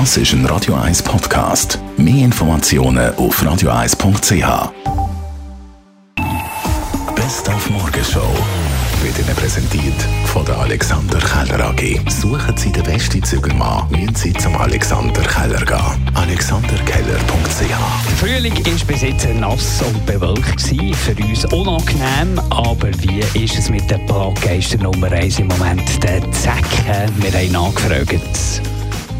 Das ist ein Radio 1 Podcast. Mehr Informationen auf radio1.ch. Best auf Morgenshow wird Ihnen präsentiert von der Alexander Keller AG. Suchen Sie den besten Zügelmann, müssen Sie zum Alexander Keller gehen. AlexanderKeller.ch Der Frühling war bis jetzt nass und bewölkt. Gewesen. Für uns unangenehm. Aber wie ist es mit der Plaggeister Nummer 1 im Moment? Der Zecken. Wir haben nachgefragt.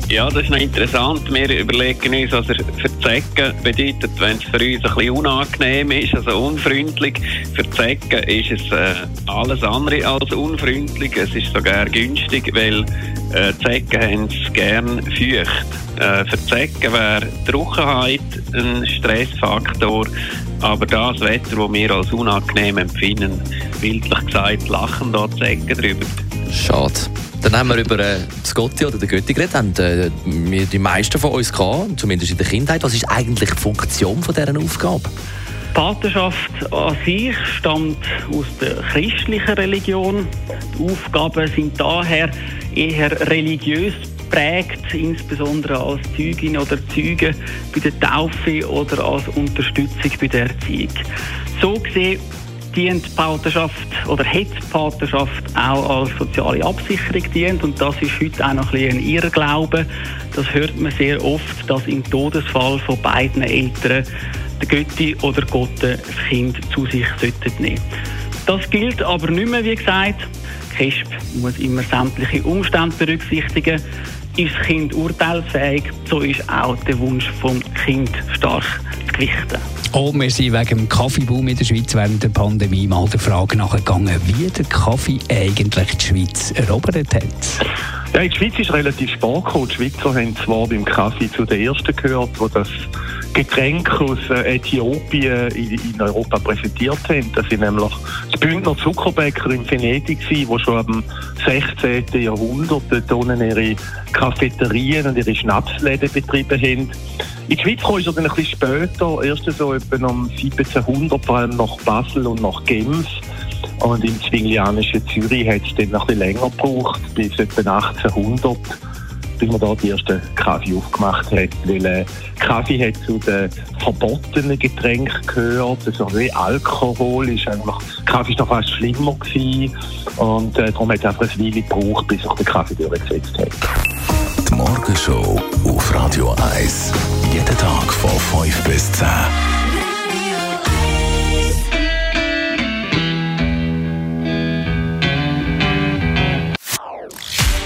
Ja, das ist noch interessant. Wir überlegen uns, was er für Zecken bedeutet, wenn es für uns ein bisschen unangenehm ist, also unfreundlich. Für Zecken ist es äh, alles andere als unfreundlich. Es ist sogar günstig, weil äh, Zecken haben es gern feucht. Äh, für Zecken wäre Trockenheit ein Stressfaktor. Aber das Wetter, das wir als unangenehm empfinden, bildlich gesagt, lachen da Zecken drüber. Schade. Dann haben wir über äh, das Gotti oder den Götti geredet. Haben äh, wir die meisten von uns gehabt, zumindest in der Kindheit. Was ist eigentlich die Funktion von dieser Aufgabe? Die Patenschaft an sich stammt aus der christlichen Religion. Die Aufgaben sind daher eher religiös prägt, insbesondere als Zeugin oder Zeuge bei der Taufe oder als Unterstützung bei der Erziehung. So gesehen dient die Patenschaft oder hat die Patenschaft auch als soziale Absicherung dient und das ist heute auch noch ein bisschen ein Irrglaube. Das hört man sehr oft, dass im Todesfall von beiden Eltern der Götti oder Gott das Kind zu sich nehmen. Das gilt aber nicht mehr, wie gesagt. KESP muss immer sämtliche Umstände berücksichtigen. Ist das Kind urteilsfähig, so ist auch der Wunsch vom Kind stark zu gewichten. Oh, wir sind wegen dem Kaffeeboom in der Schweiz während der Pandemie mal der Frage nachgegangen, wie der Kaffee eigentlich die Schweiz erobert hat. Ja, in der Schweiz ist relativ spät gekommen. Die Schweizer haben zwar beim Kaffee zu den Ersten gehört, die das Getränk aus äh, Äthiopien in, Europa präsentiert haben. Das sind nämlich die Bündner Zuckerbäcker in Venedig die schon am 16. Jahrhundert dort ihre Cafeterien und ihre Schnapsläden betrieben haben. In die Schweiz kam es dann ein bisschen später, erst so etwa um 1700, vor allem nach Basel und nach Genf. Und im zwinglianischen Zürich hat es dann noch ein bisschen länger gebraucht, bis etwa 1800 bis man da die ersten Kaffee aufgemacht hat. Weil äh, Kaffee hat zu den verbotenen Getränken gehört. Also wie Alkohol ist eigentlich, Kaffee ist noch fast schlimmer gewesen. Und äh, darum hat es einfach ein Weile gebraucht, bis sich der Kaffee durchgesetzt hat. Die Morgenshow auf Radio 1. Jeden Tag von 5 bis 10.